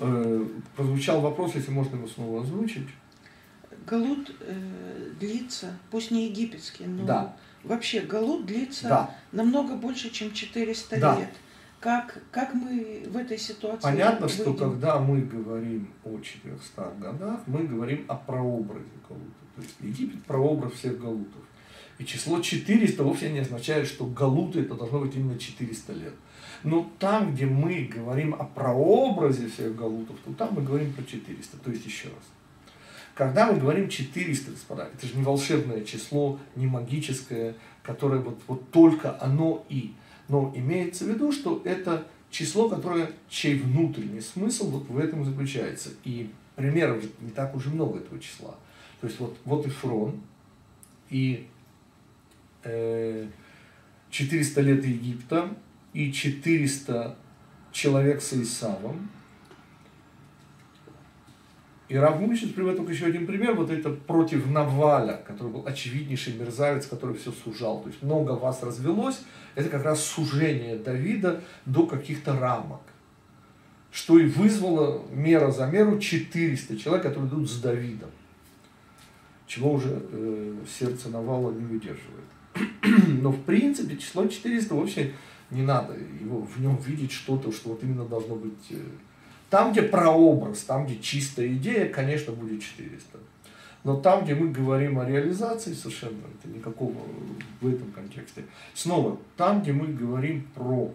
Э, прозвучал вопрос, если можно его снова озвучить. Галут э, длится, пусть не египетский, но Да. вообще Галут длится Да. намного больше, чем 400 Да. лет. Как, как мы в этой ситуации Понятно, что выйдем? когда мы говорим о 400 годах, мы говорим о прообразе Галута. То есть Египет – прообраз всех Галутов. И число 400 вовсе не означает, что Галуты это должно быть именно 400 лет. Но там, где мы говорим о прообразе всех Галутов, то там мы говорим про 400. То есть еще раз. Когда мы говорим 400, господа, это же не волшебное число, не магическое, которое вот, вот только оно и. Но имеется в виду, что это число, которое, чей внутренний смысл вот в этом заключается. И примеров не так уже много этого числа. То есть вот, вот и Фрон, и э, 400 лет Египта, и 400 человек с Исавом. И Рав Мучит приводит только еще один пример, вот это против Наваля, который был очевиднейший мерзавец, который все сужал. То есть много вас развелось, это как раз сужение Давида до каких-то рамок. Что и вызвало мера за меру 400 человек, которые идут с Давидом. Чего уже э, сердце Навала не выдерживает. Но в принципе число 400 вообще не надо его, в нем видеть что-то, что вот именно должно быть э, там, где прообраз, там, где чистая идея, конечно, будет 400. Но там, где мы говорим о реализации, совершенно это никакого в этом контексте. Снова, там, где мы говорим про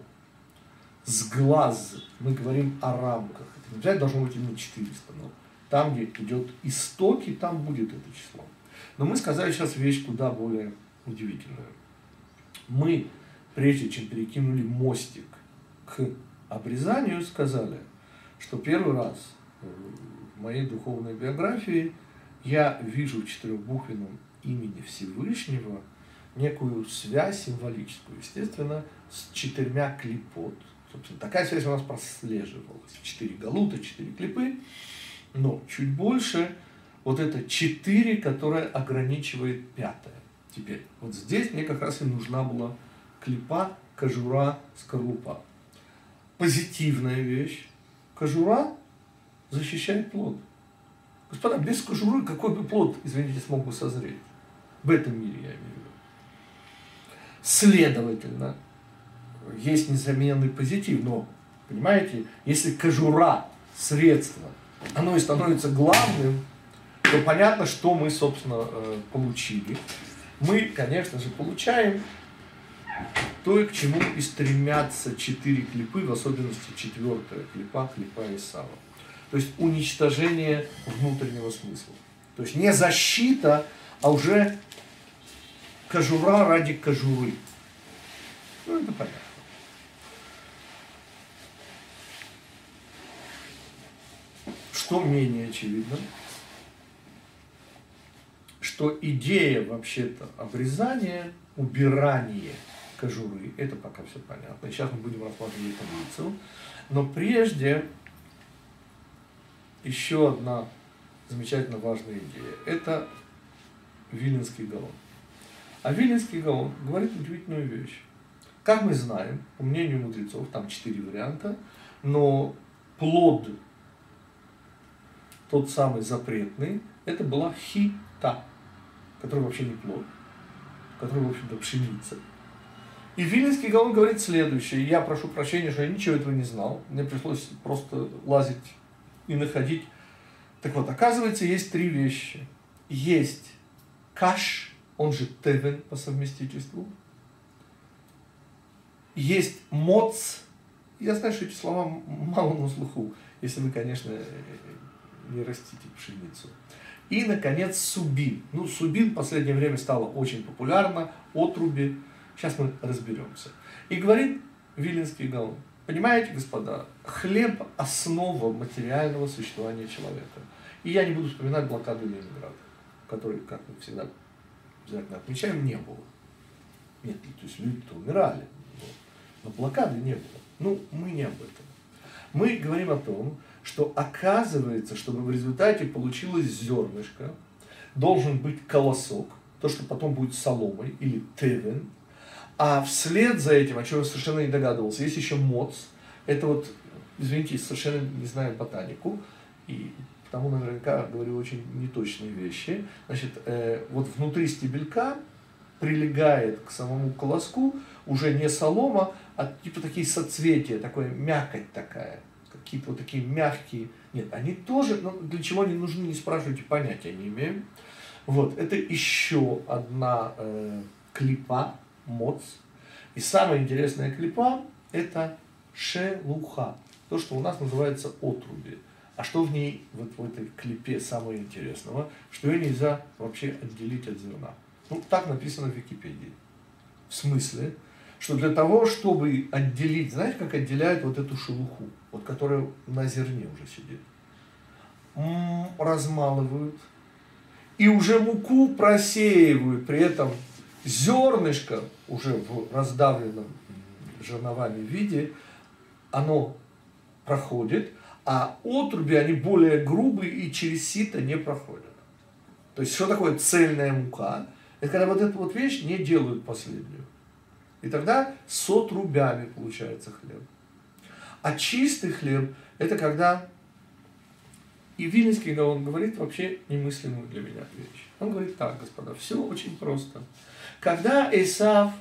сглаз, мы говорим о рамках. Это не обязательно должно быть именно 400, но там, где идет истоки, там будет это число. Но мы сказали сейчас вещь куда более удивительную. Мы, прежде чем перекинули мостик к обрезанию, сказали – что первый раз в моей духовной биографии я вижу в четырехбуквенном имени Всевышнего некую связь символическую, естественно, с четырьмя клипот. Собственно, такая связь у нас прослеживалась. Четыре галута, четыре клипы, но чуть больше вот это четыре, которое ограничивает пятое. Теперь, вот здесь мне как раз и нужна была клипа, кожура, скорлупа. Позитивная вещь, Кожура защищает плод. Господа, без кожуры какой бы плод, извините, смог бы созреть? В этом мире я имею в виду. Следовательно, есть несомненный позитив, но, понимаете, если кожура, средство, оно и становится главным, то понятно, что мы, собственно, э, получили. Мы, конечно же, получаем то, к чему и стремятся четыре клипы, в особенности четвертая клипа, клипа Исава. То есть уничтожение внутреннего смысла. То есть не защита, а уже кожура ради кожуры. Ну, это понятно. Что менее очевидно? Что идея вообще-то обрезания, убирания кожуры, это пока все понятно. Сейчас мы будем рассматривать таблицу. Но прежде еще одна замечательно важная идея. Это Виленский галлон. А Виленский галлон говорит удивительную вещь. Как мы знаем, по мнению мудрецов, там четыре варианта, но плод, тот самый запретный, это была хита, который вообще не плод, который, в общем-то, пшеница. И Виленский галлон говорит следующее. Я прошу прощения, что я ничего этого не знал. Мне пришлось просто лазить и находить. Так вот, оказывается, есть три вещи. Есть каш, он же тевен по совместительству. Есть моц. Я знаю, что эти слова мало на слуху, если вы, конечно, не растите пшеницу. И, наконец, субин. Ну, субин в последнее время стало очень популярно, отруби. Сейчас мы разберемся. И говорит Виленский Гаон, понимаете, господа, хлеб – основа материального существования человека. И я не буду вспоминать блокаду Ленинграда, которой, как мы всегда обязательно отмечаем, не было. Нет, то есть люди-то умирали, но блокады не было. Ну, мы не об этом. Мы говорим о том, что оказывается, чтобы в результате получилось зернышко, должен быть колосок, то, что потом будет соломой или тевен, а вслед за этим, о чем я совершенно не догадывался, есть еще моц. Это вот извините, совершенно не знаю ботанику, и потому наверняка говорю очень неточные вещи. Значит, э, вот внутри стебелька прилегает к самому колоску уже не солома, а типа такие соцветия, такое мякоть такая, какие-то вот такие мягкие. Нет, они тоже, но для чего они нужны, не спрашивайте, понятия не имею. Вот, это еще одна э, клипа, моц. И самая интересная клипа – это шелуха, то, что у нас называется отруби. А что в ней, вот в этой клипе самого интересного, что ее нельзя вообще отделить от зерна. Ну, так написано в Википедии. В смысле, что для того, чтобы отделить, знаете, как отделяют вот эту шелуху, вот которая на зерне уже сидит, размалывают, и уже муку просеивают, при этом зернышко уже в раздавленном жерновами виде, оно проходит, а отруби, они более грубые и через сито не проходят. То есть, что такое цельная мука? Это когда вот эту вот вещь не делают последнюю. И тогда с отрубями получается хлеб. А чистый хлеб – это когда и Вильнинский, он говорит вообще немыслимую для меня вещь. Он говорит так, господа, все очень просто. Когда Исав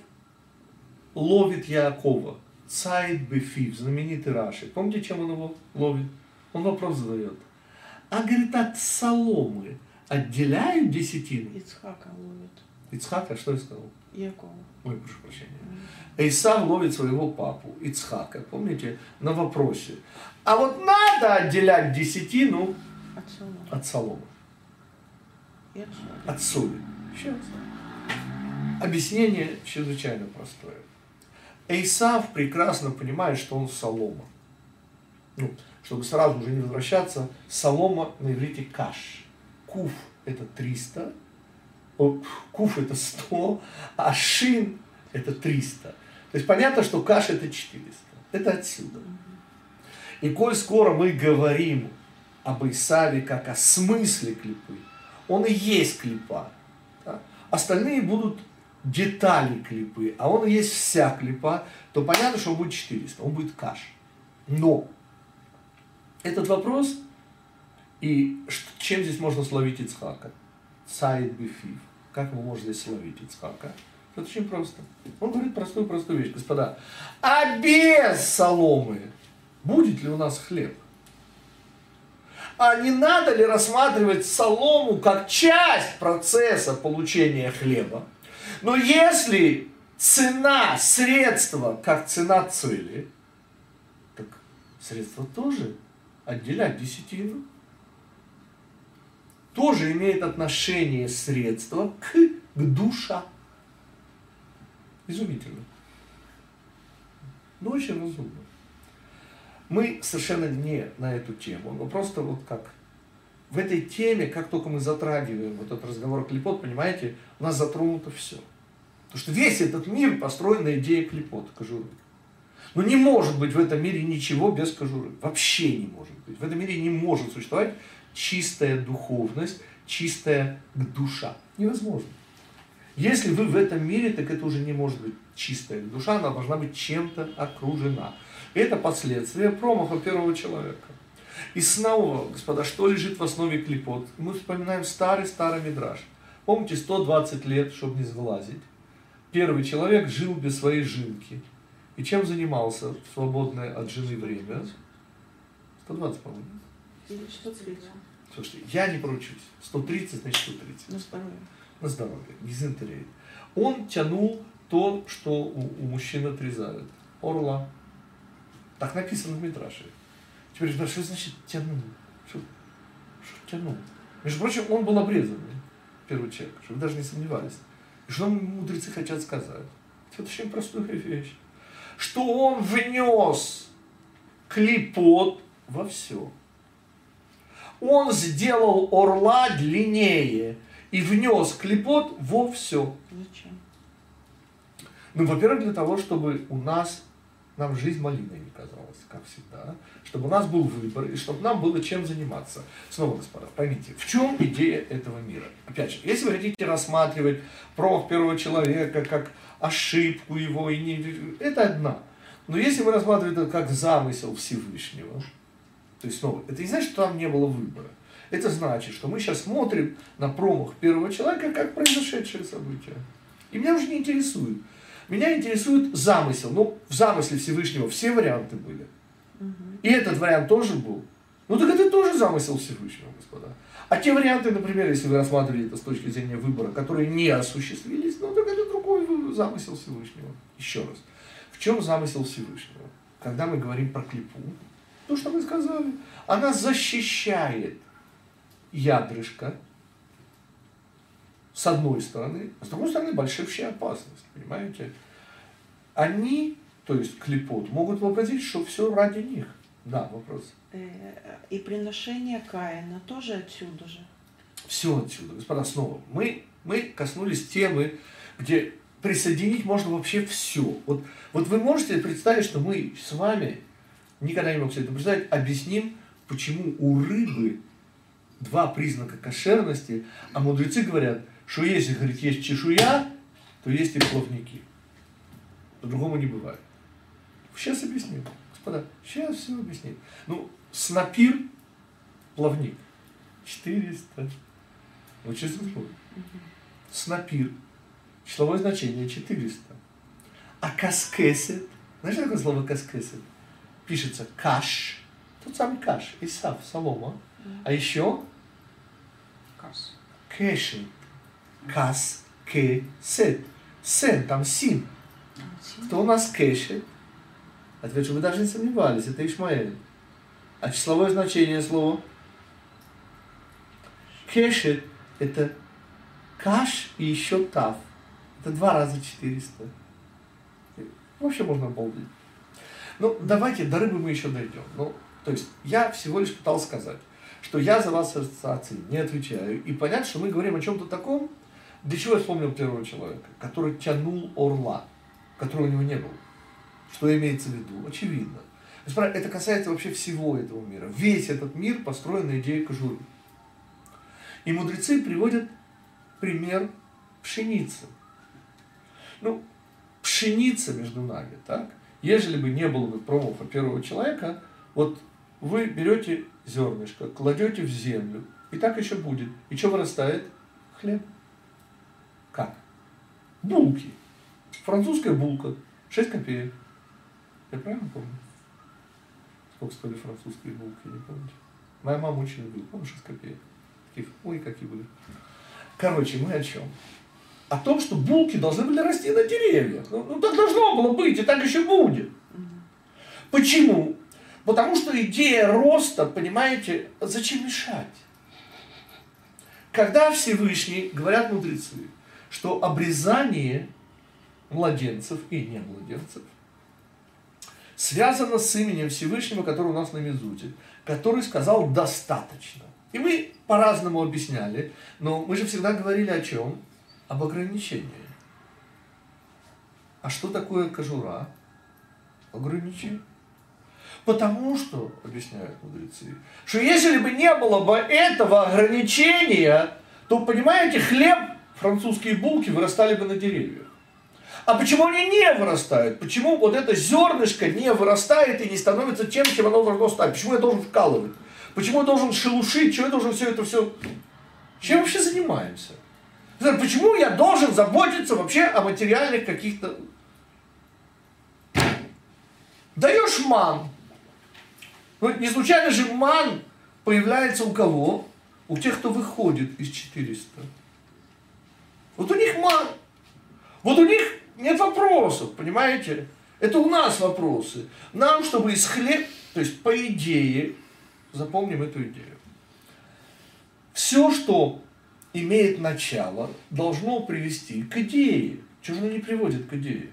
ловит Якова, Цайд Бефив, знаменитый Раши, помните, чем он его ловит? Он вопрос задает. А, говорит, от соломы отделяют десятину? Ицхака ловит. Ицхака, что я сказал? Якова. Ой, прошу прощения. Исав ловит своего папу, Ицхака, помните, на вопросе. А вот надо отделять десятину От соломы. от соломы, от соли. Сейчас. Объяснение чрезвычайно простое. Эйсав прекрасно понимает, что он солома. Ну, чтобы сразу уже не возвращаться, солома на иврите каш. Куф – это 300, о, куф – это 100, а шин – это 300. То есть понятно, что каш – это 400. Это отсюда. И коль скоро мы говорим об Исаве как о смысле клипы, он и есть клипа. да? Остальные будут детали клипы, а он есть вся клипа, то понятно, что он будет 400, он будет каш. Но этот вопрос, и чем здесь можно словить Ицхака? Цайд бифив. Как можно здесь словить Ицхака? Это очень просто. Он говорит простую-простую вещь, господа. А без соломы будет ли у нас хлеб? А не надо ли рассматривать солому как часть процесса получения хлеба? Но если цена средства как цена цели, так средство тоже отделять десятину. Тоже имеет отношение средства к, к душа. Изумительно. Но очень разумно. Мы совершенно не на эту тему, но просто вот как в этой теме, как только мы затрагиваем вот этот разговор клепот, понимаете, у нас затронуто все. Потому что весь этот мир построен на идее клепот, кожуры. Но не может быть в этом мире ничего без кожуры. Вообще не может быть. В этом мире не может существовать чистая духовность, чистая душа. Невозможно. Если вы в этом мире, так это уже не может быть чистая душа, она должна быть чем-то окружена. Это последствия промаха первого человека. И снова, господа, что лежит в основе клепот? Мы вспоминаем старый-старый мидраж. Помните, 120 лет, чтобы не сглазить, первый человек жил без своей жилки. И чем занимался в свободное от жены время? 120, по-моему. Или 130. Слушайте, я не поручусь. 130, значит 130. На здоровье. На здоровье. Дизентерия. Он тянул то, что у, у мужчин отрезают. Орла. Так написано в Митраше. Теперь, ребята, что значит тянул? Что, что тянул? Между прочим, он был обрезанный, первый человек, чтобы даже не сомневались. И что мудрецы хотят сказать? Это очень простая вещь. Что он внес клипот во все. Он сделал орла длиннее и внес клипот во все. Зачем? Ну, во-первых, для того, чтобы у нас, нам жизнь малиной не казалась, как всегда, чтобы у нас был выбор, и чтобы нам было чем заниматься. Снова, господа, поймите, в чем идея этого мира? Опять же, если вы хотите рассматривать прох первого человека как ошибку его, и не... это одна. Но если мы рассматриваем это как замысел Всевышнего, то есть снова, это не значит, что там не было выбора. Это значит, что мы сейчас смотрим на промах первого человека как произошедшее событие. И меня уже не интересует. Меня интересует замысел. Ну, в замысле Всевышнего все варианты были. И этот вариант тоже был. Ну так это тоже замысел Всевышнего, господа. А те варианты, например, если вы рассматривали это с точки зрения выбора, которые не осуществились, ну так это другой замысел Всевышнего. Еще раз. В чем замысел Всевышнего? Когда мы говорим про клипу, то, что мы сказали, она защищает ядрышко, с одной стороны, а с другой стороны большущая опасность, понимаете? Они, то есть клепот, могут вообразить, что все ради них. Да, вопрос. Э, и приношение Каина тоже отсюда же. Все отсюда. Господа, снова. Мы, мы коснулись темы, где присоединить можно вообще все. Вот, вот вы можете представить, что мы с вами, никогда не мог себе это представить, объясним, почему у рыбы два признака кошерности, а мудрецы говорят, что если, говорит, есть чешуя, то есть и плавники. По-другому не бывает. Сейчас объясню. Господа, сейчас все объясним. Ну, снапир, плавник, 400. Вот честно слово. Снапир, числовое значение 400. А каскесет, знаешь, такое слово каскесет? Пишется каш, тот самый каш, Исав, солома. А еще Кас. кэшет, кас, ке, сет. Сен, там син. Кто у нас кэшет? Ответ, что вы даже не сомневались, это Ишмаэль. А числовое значение слова? Кешет – это каш и еще тав. Это два раза 400. Вообще можно обалдеть. Ну, давайте, до рыбы мы еще дойдем. Ну, то есть, я всего лишь пытался сказать, что я за вас ассоциации не отвечаю. И понятно, что мы говорим о чем-то таком, для чего я вспомнил первого человека, который тянул орла, которого у него не было. Что имеется в виду? Очевидно. Это касается вообще всего этого мира. Весь этот мир построен на идее кожуры. И мудрецы приводят пример пшеницы. Ну, пшеница между нами, так? Ежели бы не было бы промофа первого человека, вот вы берете зернышко, кладете в землю, и так еще будет. И что вырастает? Хлеб. Булки. Французская булка. 6 копеек. Я правильно помню? Сколько стоили французские булки, не помните? Моя мама очень любила, помню, 6 копеек. Таких, ой, какие были. Короче, мы о чем? О том, что булки должны были расти на деревьях. Ну, ну так должно было быть, и так еще будет. Почему? Потому что идея роста, понимаете, зачем мешать? Когда Всевышний, говорят мудрецы, что обрезание младенцев и не младенцев связано с именем Всевышнего, который у нас на Мезуте, который сказал «достаточно». И мы по-разному объясняли, но мы же всегда говорили о чем? Об ограничении. А что такое кожура? Ограничение. Потому что, объясняют мудрецы, что если бы не было бы этого ограничения, то, понимаете, хлеб, французские булки вырастали бы на деревьях. А почему они не вырастают? Почему вот это зернышко не вырастает и не становится тем, чем оно должно стать? Почему я должен вкалывать? Почему я должен шелушить? Чего я должен все это все... Чем вообще занимаемся? Почему я должен заботиться вообще о материальных каких-то... Даешь ман. Ну, не случайно же ман появляется у кого? У тех, кто выходит из 400. Вот у них ман. Вот у них нет вопросов, понимаете? Это у нас вопросы. Нам, чтобы из хлеб, то есть по идее, запомним эту идею. Все, что имеет начало, должно привести к идее. Чего же оно не приводит к идее?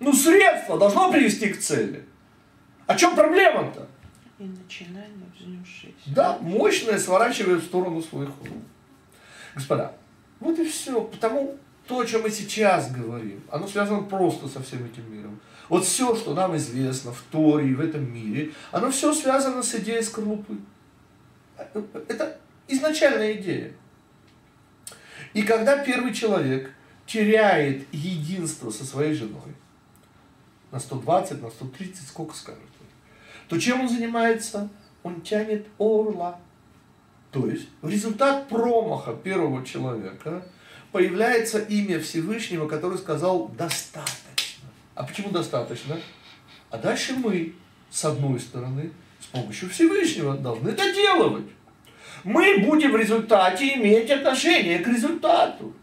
Ну, средство должно привести к цели. О чем проблема-то? И начинание взнесшись. Да, мощное сворачивает в сторону своих. Господа, вот и все. Потому то, о чем мы сейчас говорим, оно связано просто со всем этим миром. Вот все, что нам известно в Торе и в этом мире, оно все связано с идеей скорлупы. Это изначальная идея. И когда первый человек теряет единство со своей женой, на 120, на 130, сколько скажет, то чем он занимается? Он тянет орла. То есть в результат промаха первого человека появляется имя Всевышнего, который сказал «достаточно». А почему достаточно? А дальше мы, с одной стороны, с помощью Всевышнего должны это делать. Мы будем в результате иметь отношение к результату.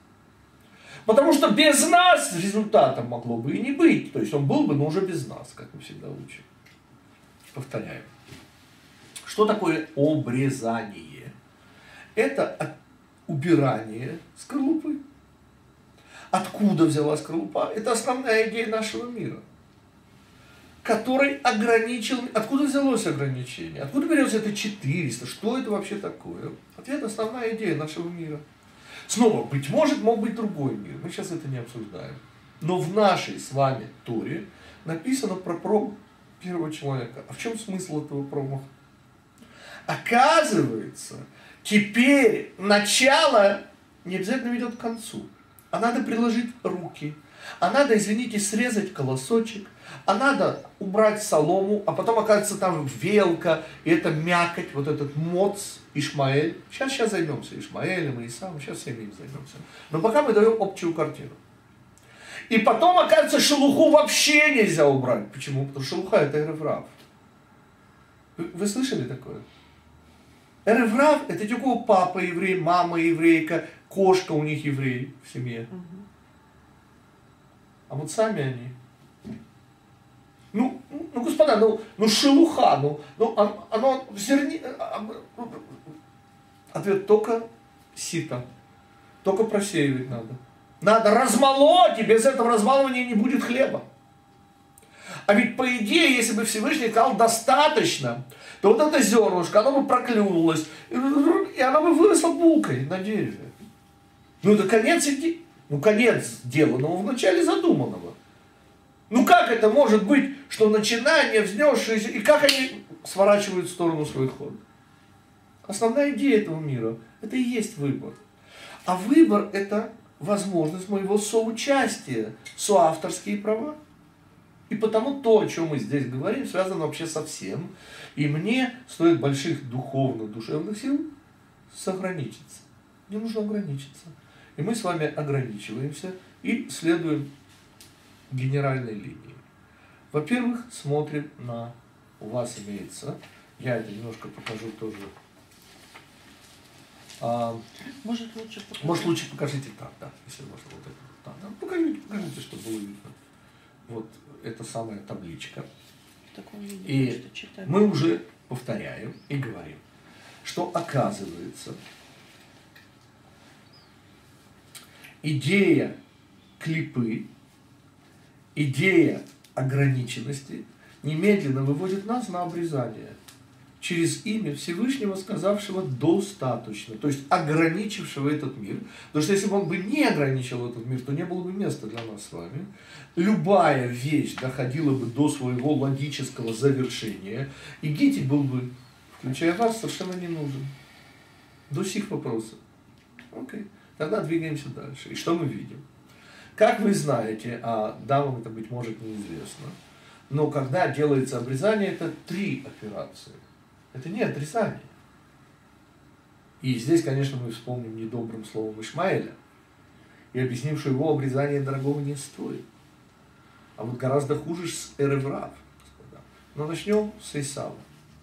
Потому что без нас результата могло бы и не быть. То есть он был бы, но уже без нас, как мы всегда учим. Повторяю. Что такое обрезание? Это убирание скорлупы. Откуда взялась скорлупа? Это основная идея нашего мира который ограничил... Откуда взялось ограничение? Откуда берется это 400? Что это вообще такое? Ответ – основная идея нашего мира. Снова, быть может, мог быть другой мир. Мы сейчас это не обсуждаем. Но в нашей с вами Торе написано про промах первого человека. А в чем смысл этого промаха? Оказывается, теперь начало не обязательно ведет к концу. А надо приложить руки. А надо, извините, срезать колосочек – а надо убрать солому, а потом оказывается там велка, и это мякоть, вот этот моц, Ишмаэль. Сейчас, сейчас займемся Ишмаэлем и Исаом, сейчас всеми им займемся. Но пока мы даем общую картину. И потом, оказывается, шелуху вообще нельзя убрать. Почему? Потому что шелуха это эреврав. Вы, вы слышали такое? Эреврав это типа папа еврей, мама еврейка, кошка у них еврей в семье. А вот сами они ну, ну господа, ну, ну шелуха, ну, ну оно, оно в зерне... А, а, ответ только сито. Только просеивать надо. Надо размолоть, и без этого размалывания не будет хлеба. А ведь по идее, если бы Всевышний сказал достаточно, то вот это зернышко, оно бы проклюнулось, и оно бы выросло булкой на дереве. Ну это конец, ну конец деланного в начале задуманного. Ну как это может быть, что начинание, взнесшиеся, и как они сворачивают в сторону свой ход? Основная идея этого мира – это и есть выбор. А выбор – это возможность моего соучастия, соавторские права. И потому то, о чем мы здесь говорим, связано вообще со всем. И мне стоит больших духовных, душевных сил сограничиться. Мне нужно ограничиться. И мы с вами ограничиваемся и следуем генеральной линии. Во-первых, смотрим на, у вас имеется, я это немножко покажу тоже. А, может лучше покажите. Может лучше покажите так, да, если можно вот это. Так, да, покажите, покажите, чтобы было видно. Вот это самая табличка. и мы уже повторяем и говорим, что оказывается идея клипы идея ограниченности немедленно выводит нас на обрезание через имя Всевышнего, сказавшего достаточно, то есть ограничившего этот мир. Потому что если бы он бы не ограничил этот мир, то не было бы места для нас с вами. Любая вещь доходила бы до своего логического завершения, и Гити был бы, включая вас, совершенно не нужен. До сих вопросов. Окей. Тогда двигаемся дальше. И что мы видим? Как вы знаете, а дамам это, быть может, неизвестно, но когда делается обрезание, это три операции. Это не отрезание. И здесь, конечно, мы вспомним недобрым словом Ишмаэля и объясним, что его обрезание дорогого не стоит. А вот гораздо хуже с Эреврав. Но начнем с Исава.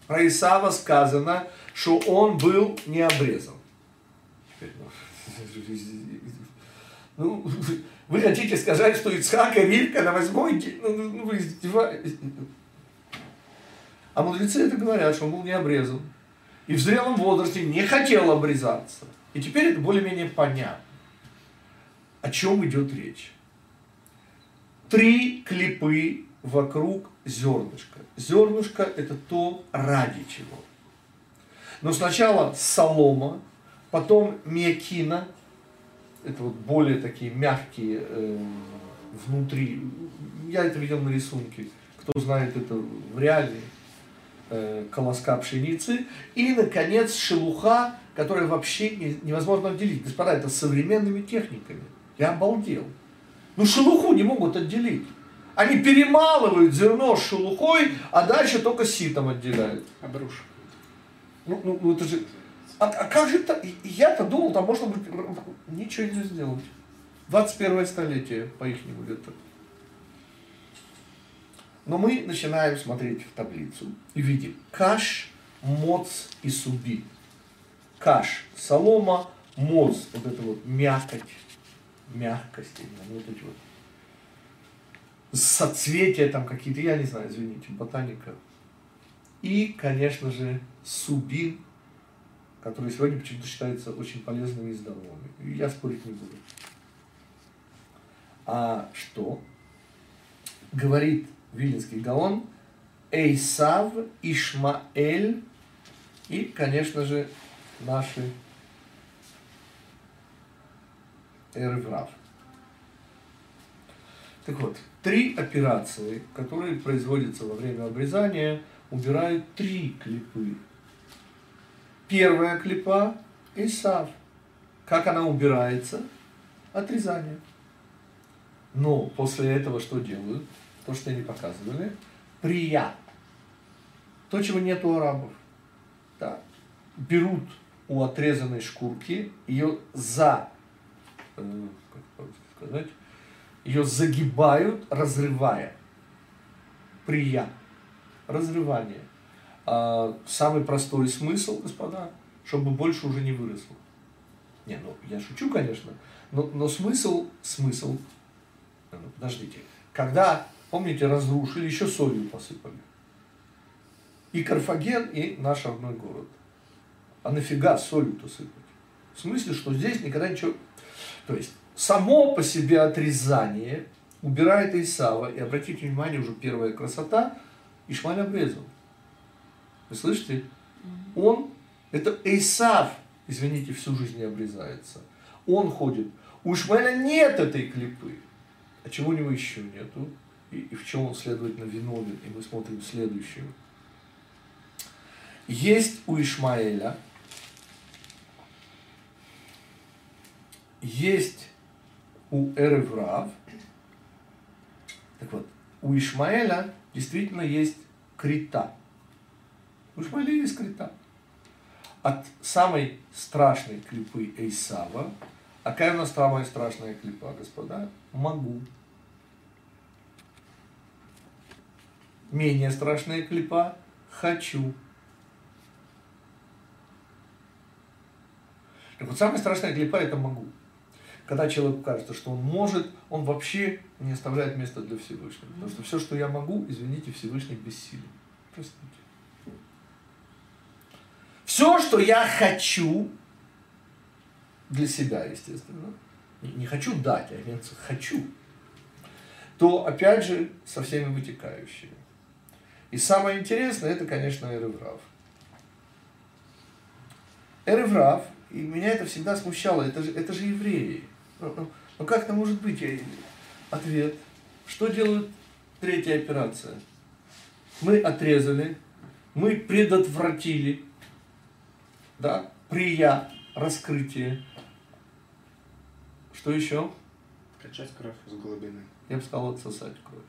Про Исава сказано, что он был не обрезан. Ну, вы хотите сказать, что Ицхак и Ривка на восьмой день? Ну, ну, вы издеваетесь. А мудрецы это говорят, что он был не обрезан. И в зрелом возрасте не хотел обрезаться. И теперь это более-менее понятно. О чем идет речь? Три клипы вокруг зернышка. Зернышко это то, ради чего. Но сначала солома, потом миокина, это вот более такие мягкие э, внутри. Я это видел на рисунке. Кто знает это в э, колоска пшеницы. И, наконец, шелуха, которая вообще не, невозможно отделить. Господа, это современными техниками. Я обалдел. Ну, шелуху не могут отделить. Они перемалывают зерно с шелухой, а дальше только ситом отделяют. Обрушивают. Ну, ну, ну это же... А, а как же это? Я-то думал, там можно быть... Ничего нельзя сделать. 21 столетие, по-ихнему где-то. Но мы начинаем смотреть в таблицу и видим каш, моц и суби. Каш – солома, моц – вот это вот мякоть, мягкость, именно, вот эти вот соцветия там какие-то, я не знаю, извините, ботаника. И, конечно же, субин, который сегодня почему-то считается очень полезными и здоровыми. Я спорить не буду. А что? Говорит Вилинский Гаон, Эйсав, Ишмаэль и, конечно же, наши Эреврав. Так вот, три операции, которые производятся во время обрезания, убирают три клипы. Первая клипа – Исав. Как она убирается? Отрезание. Но после этого что делают? То, что они показывали. Прия. То, чего нет у арабов. Да. Берут у отрезанной шкурки, ее за, э, как сказать, ее загибают, разрывая. Прия. Разрывание. А, самый простой смысл, господа, чтобы больше уже не выросло. Не, ну я шучу, конечно, но, но смысл, смысл, ну, подождите, когда, помните, разрушили, еще солью посыпали. И Карфаген, и наш родной город. А нафига солью-то сыпать? В смысле, что здесь никогда ничего... То есть, само по себе отрезание убирает Исава. И обратите внимание, уже первая красота, Ишмаль обрезал. Вы слышите? Он, это Исав, извините, всю жизнь не обрезается. Он ходит. У Ишмаэля нет этой клипы. А чего у него еще нету? И, и в чем он, следовательно, виновен? И мы смотрим следующее. Есть у Ишмаэля, есть у Эреврав. Так вот, у Ишмаэля действительно есть крита. У Ишмаэля есть крита. От самой страшной клипы Эйсава, а какая у нас самая страшная клипа, господа? Могу. Менее страшная клипа хочу. Так вот, самая страшная клипа это могу. Когда человеку кажется, что он может, он вообще не оставляет места для Всевышнего. Потому что все, что я могу, извините, Всевышний бессилен. Простите. Все, что я хочу, для себя, естественно, не хочу дать, а именно хочу, то, опять же, со всеми вытекающими. И самое интересное, это, конечно, Эреврав. Эреврав, и меня это всегда смущало, это же, это же евреи. Ну, ну, ну как это может быть? Ответ. Что делает третья операция? Мы отрезали, мы предотвратили, да, прия, раскрытие. Что еще? Качать кровь с глубины. Я бы сказал отсосать кровь.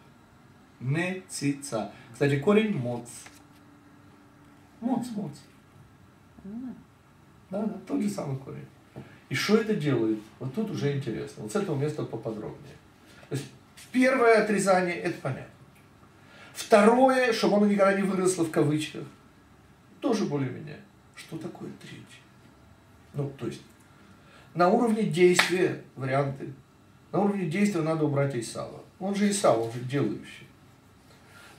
Мецица. Кстати, корень моц. Моц, моц. Да, да, тот же самый корень. И что это делает? Вот тут уже интересно. Вот с этого места поподробнее. То есть первое отрезание, это понятно. Второе, чтобы оно никогда не выросло в кавычках, тоже более-менее. Что такое третье? Ну, то есть, на уровне действия варианты. На уровне действия надо убрать Исава. Он же Исав, он же делающий.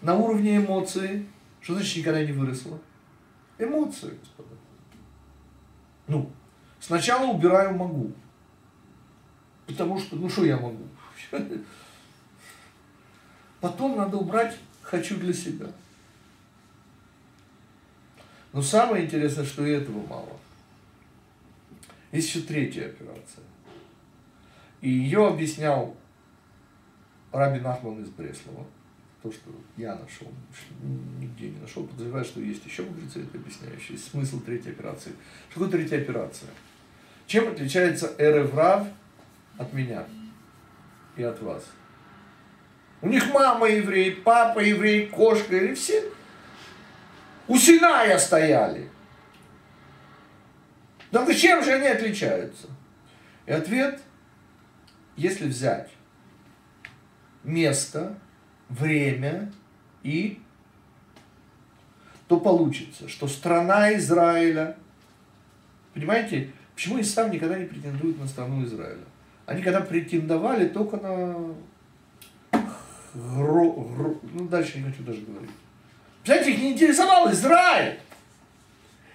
На уровне эмоции, что значит никогда не выросло? Эмоции, господа. Ну, Сначала убираю могу. Потому что, ну что я могу? Потом надо убрать хочу для себя. Но самое интересное, что и этого мало. Есть еще третья операция. И ее объяснял Раби Нахман из Бреслова. То, что я нашел, нигде не нашел. Подозреваю, что есть еще мудрецы, объясняющие смысл третьей операции. Что такое третья операция? Чем отличается Эреврав от меня и от вас? У них мама еврей, папа еврей, кошка, или все. У Синая стояли. Да чем же они отличаются? И ответ, если взять место, время и то получится, что страна Израиля, понимаете, почему Исав никогда не претендует на страну Израиля? Они когда претендовали только на гро, гро, ну дальше не хочу даже говорить. Знаете, их не интересовал Израиль.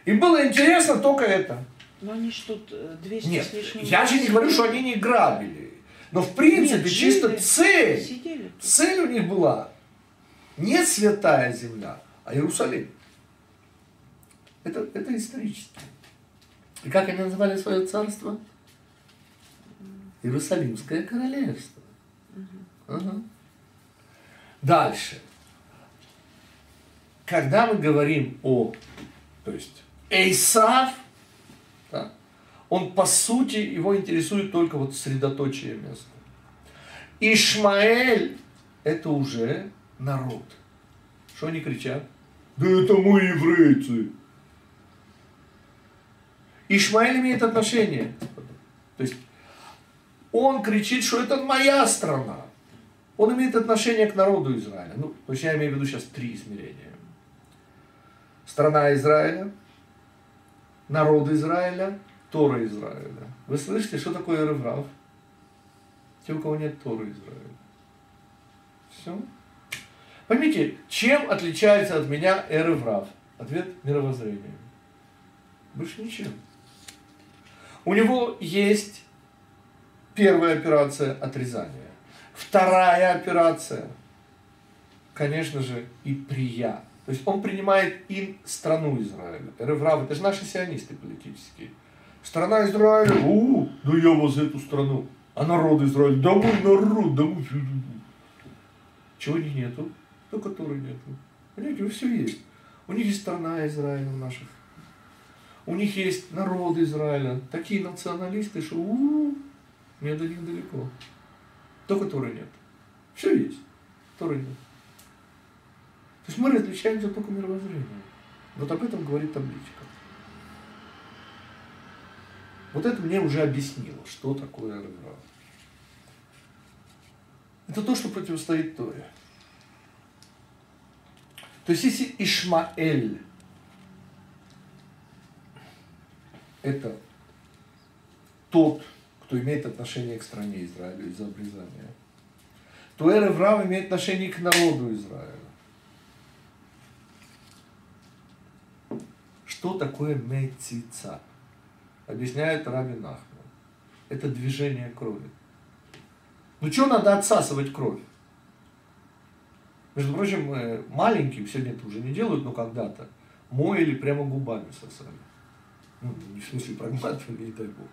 Им было интересно только это. Но они тут 200 Нет, с лишним... я же не говорю, что они не грабили. Но в принципе, Нет, чисто жили, цель, Сидели цель у них была не святая земля, а Иерусалим. Это, это исторически. И как они называли свое царство? Иерусалимское королевство. Ага. Дальше. Когда мы говорим о, то есть, Эйсав, он по сути, его интересует только вот средоточие места. Ишмаэль – это уже народ. Что они кричат? Да это мы еврейцы. Ишмаэль имеет отношение. То есть он кричит, что это моя страна. Он имеет отношение к народу Израиля. Ну, то есть я имею в виду сейчас три измерения. Страна Израиля, народ Израиля, Тора Израиля. Вы слышите, что такое Эреврав? Те, у кого нет Торы Израиля. Все. Поймите, чем отличается от меня Эреврав? Ответ – мировоззрением. Больше ничем. У него есть первая операция отрезания. Вторая операция, конечно же, и прия. То есть он принимает им страну Израиля. Эреврав, это же наши сионисты политические. Страна Израиля, у, да я вас эту страну. А народ Израиля, да мой народ, да мой... Чего у них нету? Ну, которой нету. Понимаете, у все есть. У них есть страна Израиля у наших. У них есть народ Израиля. Такие националисты, что у мне до них далеко. Только Торы нет. Все есть. Торы нет. То есть мы различаемся только мировоззрением. Вот об этом говорит табличка. Вот это мне уже объяснило, что такое Эреврав. Это то, что противостоит Торе. То есть если Ишмаэль это тот, кто имеет отношение к стране Израиля из-за обрезания, то Эреврав имеет отношение к народу Израиля. Что такое мецица? Объясняет Раби Нахман. Это движение крови. Ну что надо отсасывать кровь? Между прочим, э, маленьким сегодня это уже не делают, но когда-то моили прямо губами сосали. Ну, не в смысле проглатывали, не дай бог.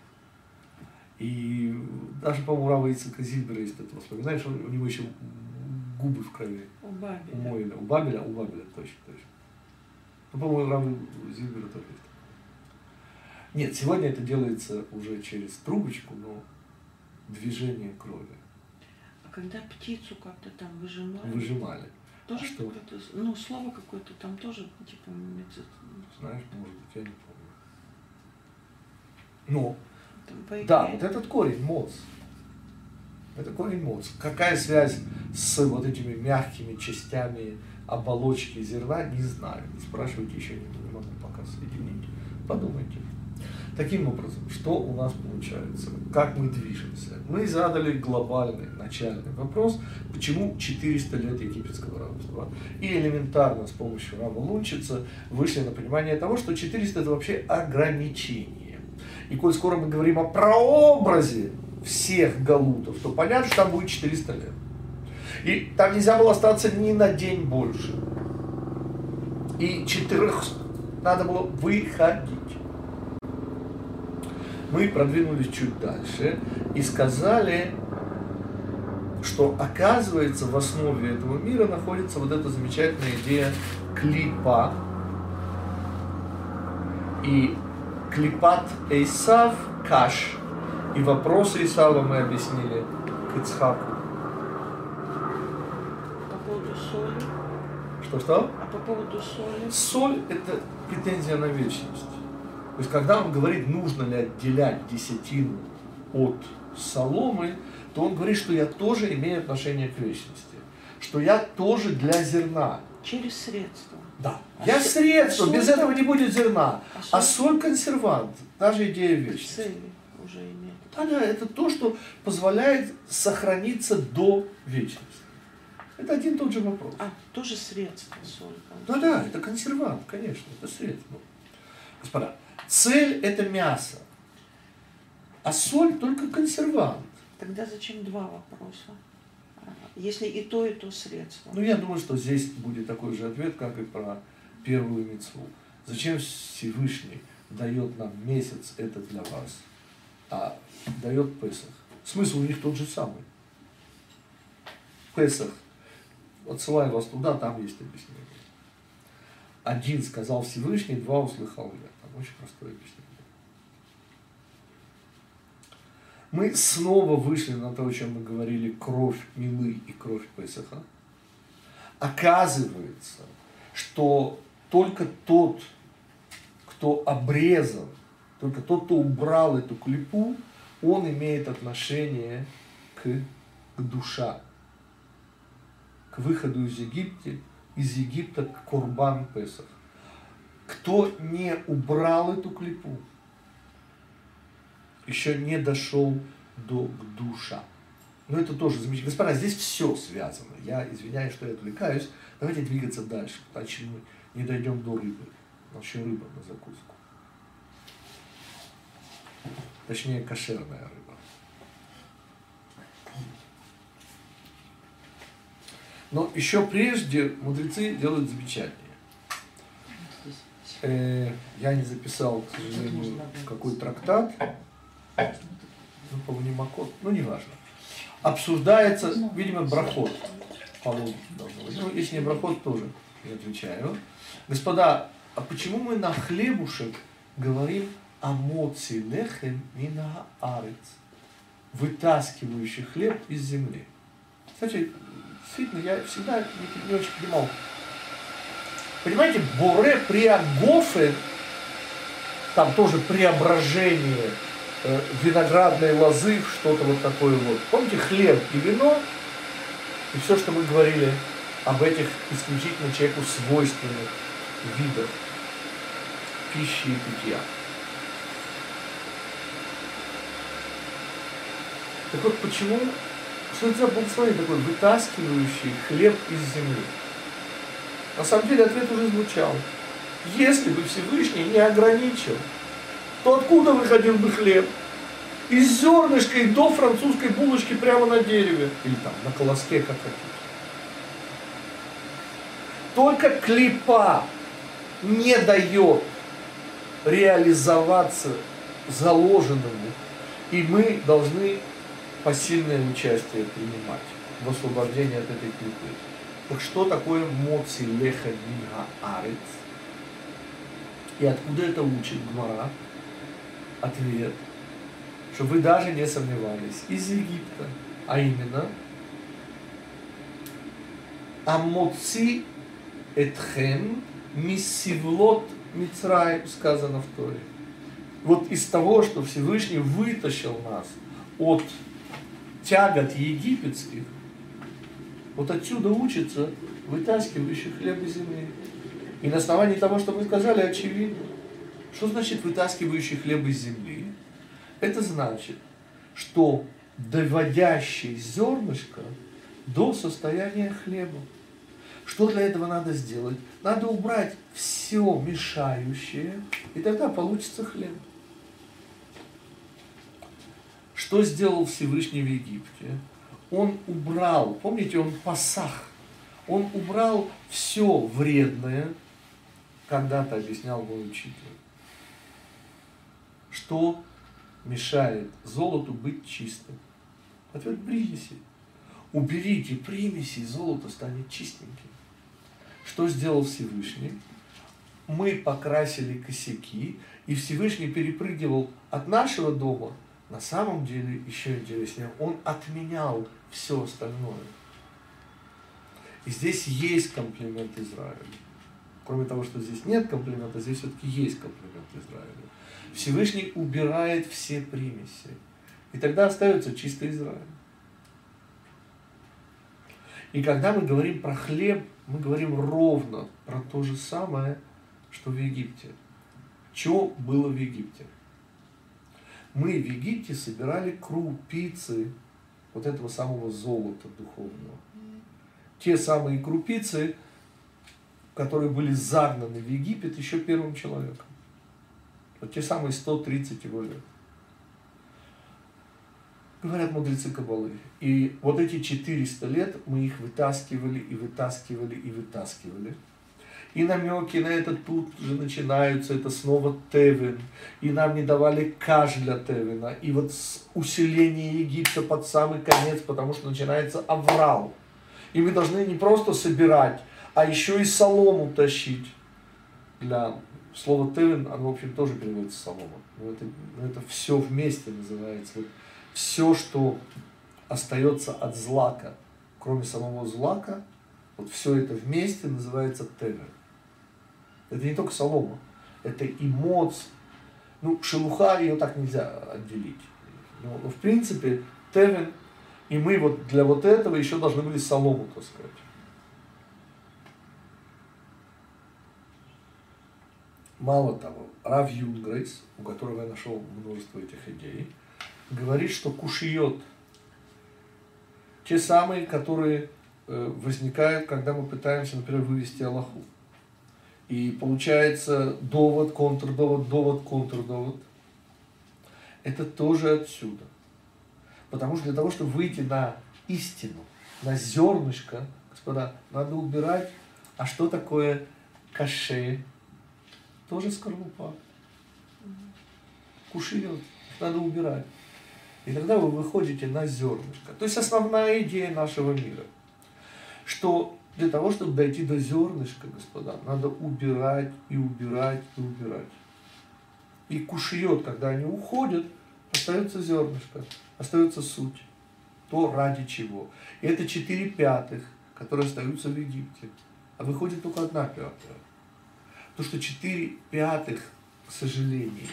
И даже, по-моему, Рава Ицека Зильбера есть это вспоминаешь, у него еще губы в крови. У Бабеля. У Мойля. У Бабеля? У Бабеля, точно, точно. Ну, по-моему, Рава Зильбера тоже есть. Нет, сегодня это делается уже через трубочку, но движение крови А когда птицу как-то там выжимали, выжимали. тоже А что? какое-то, ну, слово какое-то там тоже, типа, меци- Знаешь, может быть, я не помню. Но, да, вот этот корень моц. Это корень моц. Какая связь с вот этими мягкими частями оболочки зерна, не знаю. Не спрашивайте, еще не могу пока соединить. Подумайте. Таким образом, что у нас получается? Как мы движемся? Мы задали глобальный, начальный вопрос, почему 400 лет египетского рабства. И элементарно с помощью Рава Лунчица вышли на понимание того, что 400 это вообще ограничение. И коль скоро мы говорим о прообразе всех галутов, то понятно, что там будет 400 лет. И там нельзя было остаться ни на день больше. И четырех надо было выходить мы продвинулись чуть дальше и сказали, что оказывается в основе этого мира находится вот эта замечательная идея клипа. И клипат Эйсав каш. И вопросы Исава мы объяснили к Ицхаку. Что-что? А по поводу соли? Соль – это претензия на вечность. Есть, когда он говорит, нужно ли отделять десятину от соломы, то он говорит, что я тоже имею отношение к вечности. Что я тоже для зерна. Через средства. Да. А я со- средство, соль- без этого не будет зерна. А А соль соль консервант, даже идея вечности. цели уже имеет. Да, да, это то, что позволяет сохраниться до вечности. Это один и тот же вопрос. А, тоже средство соль. Да, да, это консервант, конечно, это средство. Господа, цель это мясо, а соль только консервант. Тогда зачем два вопроса? А, Если и то, и то средство. Ну, я думаю, что здесь будет такой же ответ, как и про первую мецву. Зачем Всевышний дает нам месяц, это для вас, а дает Песах? Смысл у них тот же самый. Песах. Отсылаю вас туда, там есть объяснение. Один сказал Всевышний, два услыхал я. Очень простое объяснение. Мы снова вышли на то, о чем мы говорили, кровь Милы и кровь Песаха. Оказывается, что только тот, кто обрезан, только тот, кто убрал эту клипу, он имеет отношение к, к душа, к выходу из Египта, из Египта к Курбан Песах. Кто не убрал эту клипу, еще не дошел до душа. Но это тоже замечательно. Господа, здесь все связано. Я извиняюсь, что я отвлекаюсь. Давайте двигаться дальше, иначе мы не дойдем до рыбы. Еще рыба на закуску. Точнее, кошерная рыба. Но еще прежде мудрецы делают замечание. Э, я не записал, к сожалению, какой трактат. Ну, по-моему, Макот, ну, неважно. Обсуждается, видимо, брахот. По логике должно быть. Ну, если не брахот, тоже я отвечаю. Господа, а почему мы на хлебушек говорим амоци лехем мина арец, вытаскивающий хлеб из земли? Кстати, действительно, я всегда не, не очень понимал. Понимаете, Боре при Агофе, там тоже преображение э, виноградной лозы в что-то вот такое вот. Помните, хлеб и вино, и все, что мы говорили об этих исключительно человеку свойственных видах пищи и питья. Так вот, почему, что это за благословение такое, вытаскивающий хлеб из земли? На самом деле ответ уже звучал. Если бы Всевышний не ограничил, то откуда выходил бы хлеб? Из зернышка и до французской булочки прямо на дереве. Или там на колоске, как хотите. Только клипа не дает реализоваться заложенному, и мы должны посильное участие принимать в освобождении от этой клипы. Так что такое моци леха минга арец? И откуда это учит Гмара? Ответ, что вы даже не сомневались, из Египта, а именно Амоци этхем миссивлот Мицрай, сказано в Торе. Вот из того, что Всевышний вытащил нас от тягот египетских, вот отсюда учится вытаскивающий хлеб из земли. И на основании того, что вы сказали, очевидно. Что значит вытаскивающий хлеб из земли? Это значит, что доводящий зернышко до состояния хлеба. Что для этого надо сделать? Надо убрать все мешающее, и тогда получится хлеб. Что сделал Всевышний в Египте? Он убрал, помните, он пасах, он убрал все вредное, когда-то объяснял мой учитель, что мешает золоту быть чистым. Ответ примеси. Уберите примеси, и золото станет чистеньким. Что сделал Всевышний? Мы покрасили косяки, и Всевышний перепрыгивал от нашего дома, на самом деле, еще интереснее, он отменял все остальное. И здесь есть комплимент Израилю. Кроме того, что здесь нет комплимента, здесь все-таки есть комплимент Израилю. Всевышний убирает все примеси. И тогда остается чисто Израиль. И когда мы говорим про хлеб, мы говорим ровно про то же самое, что в Египте. Что было в Египте? Мы в Египте собирали крупицы вот этого самого золота духовного. Те самые крупицы, которые были загнаны в Египет еще первым человеком. Вот те самые 130 его лет. Говорят мудрецы Кабалы. И вот эти 400 лет мы их вытаскивали и вытаскивали и вытаскивали. И намеки на это тут же начинаются, это снова Тевин. И нам не давали каш для Тевина. И вот усиление Египта под самый конец, потому что начинается аврал. И мы должны не просто собирать, а еще и солому тащить. Для слова Тевин, оно, в общем, тоже переводится солома. Но это, но это все вместе называется. Вот все, что остается от злака, кроме самого злака, вот все это вместе называется Тевин. Это не только солома, это и моц. Ну, шелуха ее так нельзя отделить. Но, но в принципе, тевен, и мы вот для вот этого еще должны были солому, так сказать. Мало того, Рав Юнгрейс, у которого я нашел множество этих идей, говорит, что кушиет, те самые, которые э, возникают, когда мы пытаемся, например, вывести Аллаху. И получается довод, контрдовод, довод, контрдовод. Это тоже отсюда. Потому что для того, чтобы выйти на истину, на зернышко, господа, надо убирать. А что такое каше? Тоже скорлупа. Кушает. Надо убирать. И тогда вы выходите на зернышко. То есть основная идея нашего мира, что для того, чтобы дойти до зернышка, господа, надо убирать и убирать и убирать. И кушает, когда они уходят, остается зернышко, остается суть. То, ради чего. И это четыре пятых, которые остаются в Египте. А выходит только одна пятая. То, что четыре пятых, к сожалению,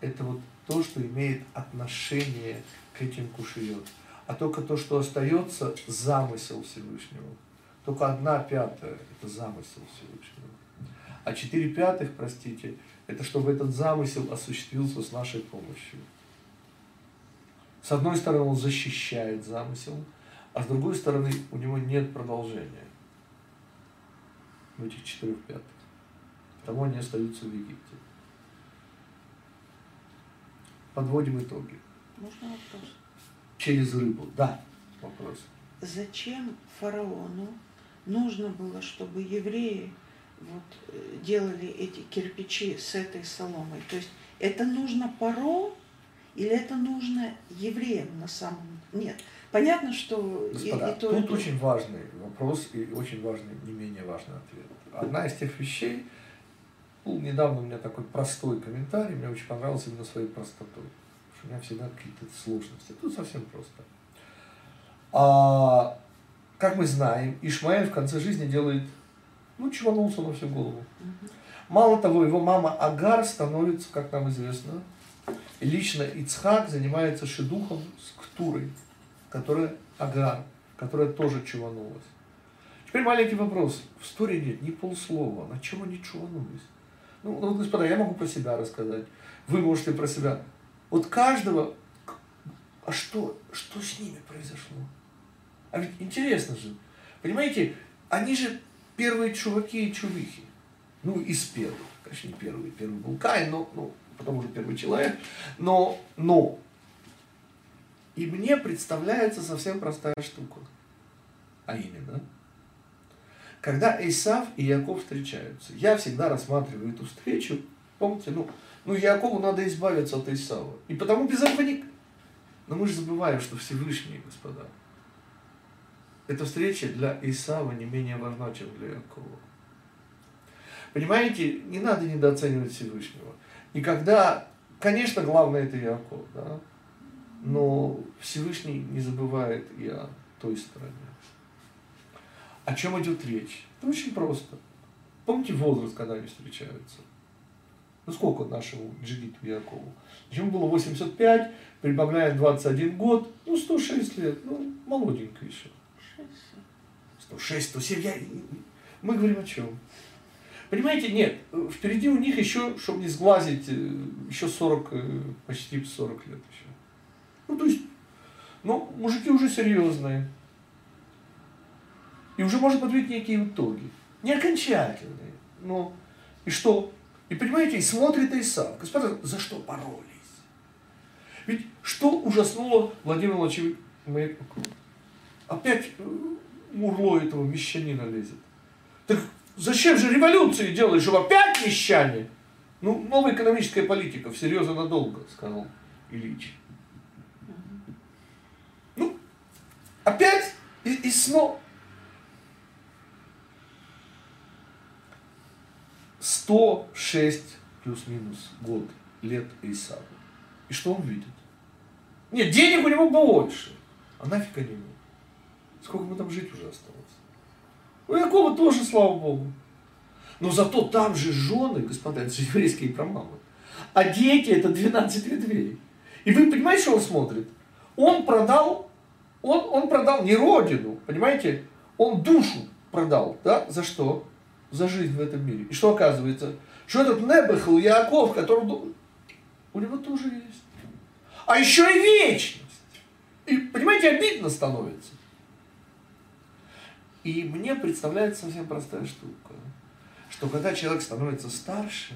это вот то, что имеет отношение к этим кушает. А только то, что остается, замысел Всевышнего. Только одна пятая – это замысел Всевышнего. А четыре пятых, простите, это чтобы этот замысел осуществился с нашей помощью. С одной стороны, он защищает замысел, а с другой стороны, у него нет продолжения в этих четырех пятых. Потому они остаются в Египте. Подводим итоги. Можно вопрос? Через рыбу. Да, вопрос. Зачем фараону нужно было, чтобы евреи вот, э, делали эти кирпичи с этой соломой. То есть это нужно паро или это нужно евреям на самом Нет. Понятно, что Господа, и, и то, тут и то. очень важный вопрос и очень важный, не менее важный ответ. Одна из тех вещей, был недавно у меня такой простой комментарий, мне очень понравился именно своей простотой. Потому что у меня всегда какие-то сложности. Тут совсем просто. А, как мы знаем, Ишмаэль в конце жизни делает, ну, чеванулся на всю голову. Мало того, его мама Агар становится, как нам известно, лично Ицхак занимается шедухом с Ктурой, которая Агар, которая тоже чеванулась. Теперь маленький вопрос. В истории нет ни полслова. На чем они чеванулись? Ну, ну, господа, я могу про себя рассказать. Вы можете про себя. Вот каждого, а что, что с ними произошло? А ведь интересно же. Понимаете, они же первые чуваки и чувихи. Ну, из первых. Конечно, не первый. Первый был Кай, но ну, потом уже первый человек. Но, но. И мне представляется совсем простая штука. А именно, когда Исав и Яков встречаются, я всегда рассматриваю эту встречу, помните, ну, ну Якову надо избавиться от Исава. И потому без этого не... Но мы же забываем, что Всевышний, господа, эта встреча для Исава не менее важна, чем для Якова. Понимаете, не надо недооценивать Всевышнего. И когда, конечно, главное это Яков, да, но Всевышний не забывает и о той стороне. О чем идет речь? Это очень просто. Помните возраст, когда они встречаются? Ну сколько нашему Джигиту Якову? Ему было 85, прибавляем 21 год, ну 106 лет, ну молоденько еще. 106, 107, я... мы говорим о чем? Понимаете, нет, впереди у них еще, чтобы не сглазить, э, еще 40, э, почти 40 лет еще. Ну, то есть, ну, мужики уже серьезные. И уже можно подвести некие итоги. Не окончательные. Но и что? И понимаете, и смотрит Исав. Господа, за что боролись? Ведь что ужаснуло Владимира Владимировича Опять мурло этого мещанина лезет. Так зачем же революции делать, чтобы опять мещане? Ну, новая экономическая политика, всерьез и надолго, сказал Ильич. Ну, опять и, и снова. 106 плюс-минус год лет Исаву. И что он видит? Нет, денег у него больше. А нафиг они ему? Сколько ему там жить уже осталось? У Якова тоже, слава Богу. Но зато там же жены, господа, это же еврейские промамы. А дети это 12 ветвей. И вы понимаете, что он смотрит? Он продал, он, он продал не родину, понимаете? Он душу продал, да? За что? За жизнь в этом мире. И что оказывается? Что этот Небехл Яков, который у него тоже есть. А еще и вечность. И, понимаете, обидно становится. И мне представляется совсем простая штука, что когда человек становится старше,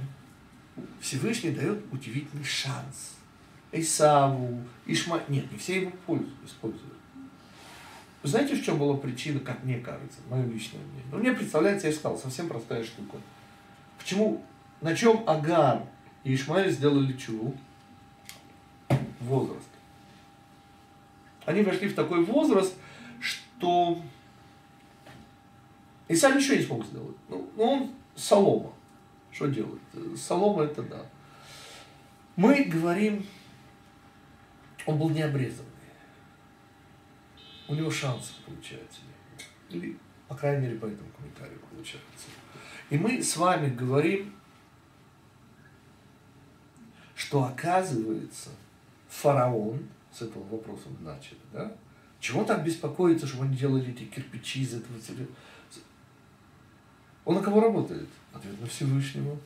Всевышний дает удивительный шанс. Исаву, Ишма... Нет, не все его пользуют, используют. Вы знаете, в чем была причина, как мне кажется, мое личное мнение? Ну, мне представляется, я сказал, совсем простая штука. Почему, на чем Агар и Ишмаэль сделали чу? Возраст. Они вошли в такой возраст, что и сам ничего не смог сделать. Ну, ну, он солома. Что делать? Солома это да. Мы говорим, он был необрезанный. У него шансы получается. Или, по крайней мере, по этому комментарию получается. И мы с вами говорим, что оказывается фараон, с этого вопроса начали, да? Чего так беспокоиться, что они делали эти кирпичи из этого он на кого работает? Ответ на Всевышнего.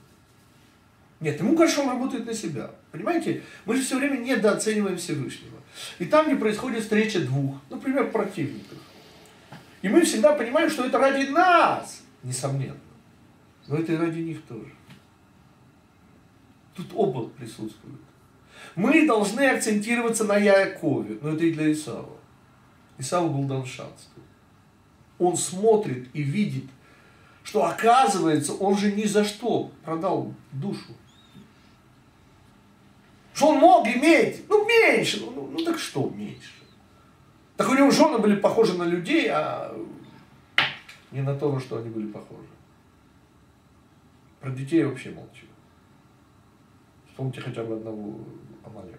Нет, ему кажется, он работает на себя. Понимаете? Мы же все время недооцениваем Всевышнего. И там, где происходит встреча двух, например, противников. И мы всегда понимаем, что это ради нас, несомненно. Но это и ради них тоже. Тут оба присутствуют. Мы должны акцентироваться на Якове, но это и для Исава. Исаву был дан шанс. Он смотрит и видит что оказывается, он же ни за что продал душу. Что он мог иметь, ну меньше, ну, ну, ну так что меньше. Так у него жены были похожи на людей, а не на то, на что они были похожи. Про детей вообще молчу. Вспомните хотя бы одного Амалека.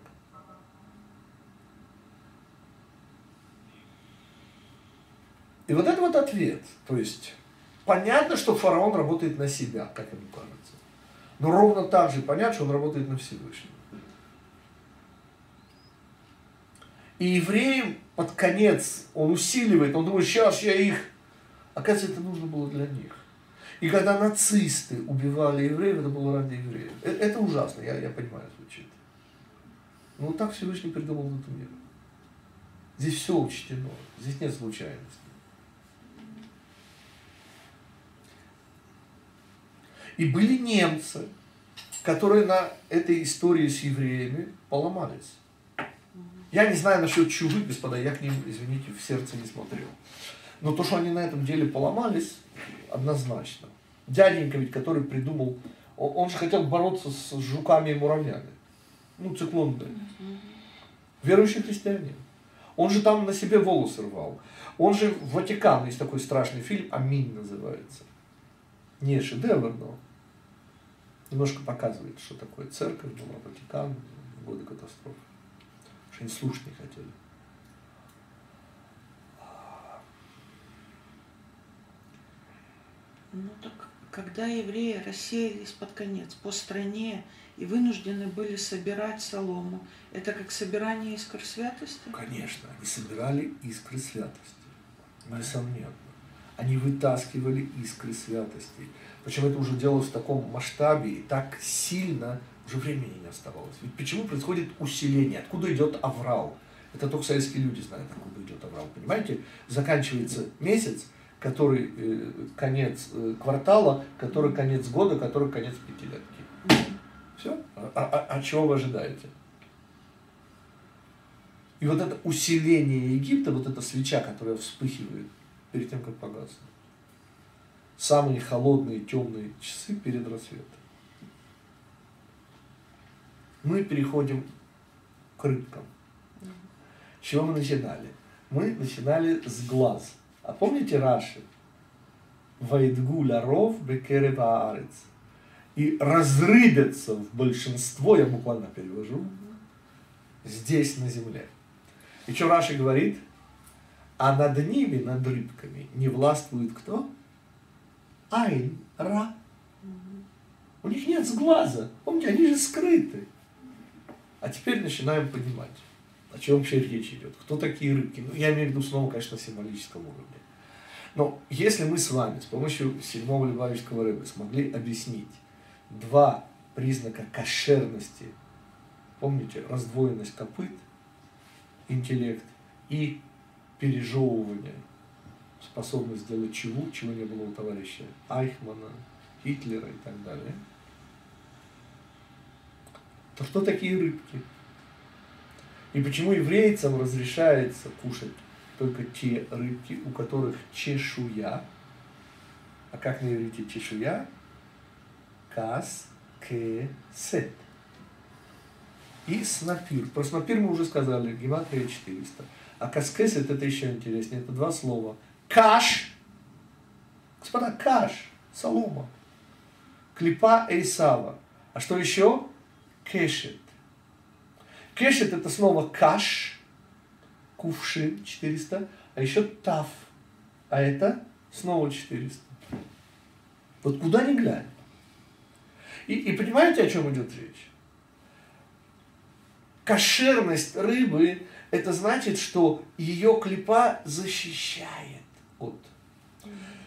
И вот это вот ответ. То есть Понятно, что фараон работает на себя, как ему кажется. Но ровно так же понятно, что он работает на Всевышнего. И евреям под конец он усиливает, он думает, сейчас я их... Оказывается, это нужно было для них. И когда нацисты убивали евреев, это было ради евреев. Это, это ужасно, я, я понимаю, звучит. Но вот так Всевышний придумал этот мир. Здесь все учтено, здесь нет случайностей. И были немцы, которые на этой истории с евреями поломались. Я не знаю насчет чувы, господа, я к ним, извините, в сердце не смотрел. Но то, что они на этом деле поломались, однозначно. Дяденька ведь, который придумал, он, же хотел бороться с жуками и муравьями. Ну, циклон, да. Верующий христианин. Он же там на себе волосы рвал. Он же в Ватикан, есть такой страшный фильм, «Аминь» называется. Не шедевр, но немножко показывает, что такое церковь была, Ватикан годы катастрофы. Что они слушать не хотели. Ну так, когда евреи рассеялись под конец по стране и вынуждены были собирать солому, это как собирание искр святости? Конечно, они собирали искры святости, несомненно. Они вытаскивали искры святости. Причем это уже делалось в таком масштабе и так сильно, уже времени не оставалось. Ведь почему происходит усиление? Откуда идет аврал? Это только советские люди знают, откуда идет аврал. Понимаете? Заканчивается месяц, который э, конец э, квартала, который конец года, который конец пятилетки. Все? А, а, а чего вы ожидаете? И вот это усиление Египта, вот эта свеча, которая вспыхивает перед тем, как погаснет. Самые холодные, темные часы перед рассветом. Мы переходим к рыбкам. С чего мы начинали? Мы начинали с глаз. А помните Раши? Вайдгу ларов бекерев аарец. И разрыбятся в большинство, я буквально перевожу, здесь на земле. И что Раши говорит? А над ними, над рыбками, не властвует кто? Айн, Ра. У них нет сглаза. Помните, они же скрыты. А теперь начинаем понимать, о чем вообще речь идет. Кто такие рыбки? Ну, я имею в виду снова, конечно, на символическом уровне. Но если мы с вами с помощью седьмого Любавичского рыбы смогли объяснить два признака кошерности, помните, раздвоенность копыт, интеллект и пережевывание, способность сделать чего, чего не было у товарища Айхмана, Гитлера и так далее – то что такие рыбки? И почему еврейцам разрешается кушать только те рыбки, у которых чешуя? А как на иврите чешуя? Кас, ке, сет. И снапир. Про снапир мы уже сказали, гематрия 400. А каскесет это еще интереснее. Это два слова. Каш. Господа, каш. Солома. Клипа Эйсава. А что еще? кешет. Кешет это снова каш, кувшин 400, а еще тав, а это снова 400. Вот куда ни глянь. И, и понимаете, о чем идет речь? Кошерность рыбы, это значит, что ее клепа защищает от.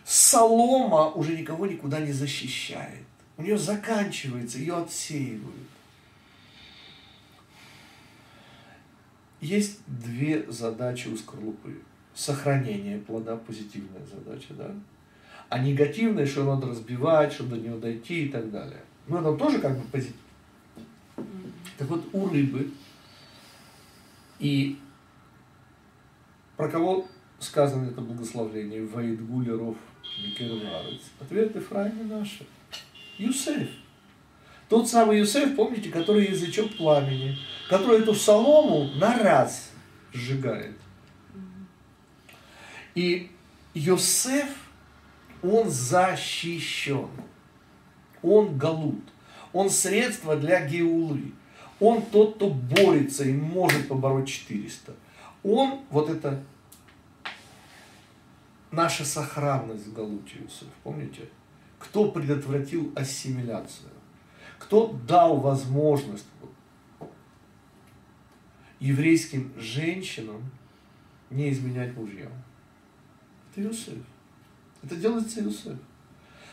Солома уже никого никуда не защищает. У нее заканчивается, ее отсеивают. Есть две задачи у скорлупы. Сохранение плода, позитивная задача, да? А негативная, что надо разбивать, чтобы до нее дойти и так далее. Ну, это тоже как бы позитив. Так вот, у рыбы и про кого сказано это благословление? Ваид Гулеров Бекерварец. Ответ Ефраима наша. Юсеф. Тот самый Юсеф, помните, который язычок пламени, который эту солому на раз сжигает. И Йосеф, он защищен. Он галут. Он средство для геулы. Он тот, кто борется и может побороть 400. Он, вот это наша сохранность в Галуте, Иосиф, помните? Кто предотвратил ассимиляцию? Кто дал возможность еврейским женщинам не изменять мужьям? Это Иосиф. Это делается Иосиф.